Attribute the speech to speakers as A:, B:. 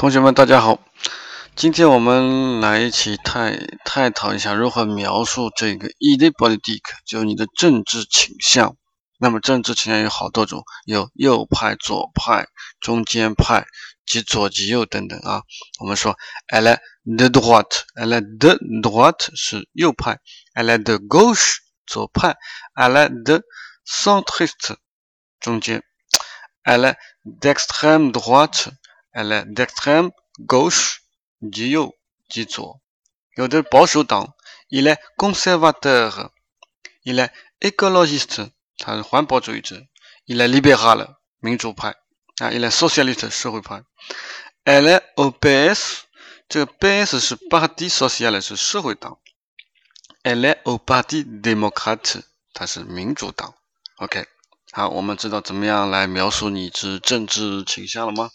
A: 同学们，大家好。今天我们来一起探探讨一下如何描述这个 idée politique，就是你的政治倾向。那么政治倾向有好多种，有右派、左派、中间派、极左、极右等等啊。我们说，elle de droite，elle de droite 是右派，elle de gauche 左派，elle de centriste 中间，elle d'extrême droite。Elle est d'extrême gauche，极右极左。有的保守党，il est conservateur，il est écologiste，他是环保主义者。il est libéral，民主派。啊，il est socialiste，社会派。Elle est au PS，这个 PS 是 Parti Social，是社会党。Elle est au Parti démocrate，它是民主党。OK，好，我们知道怎么样来描述你之政治倾向了吗？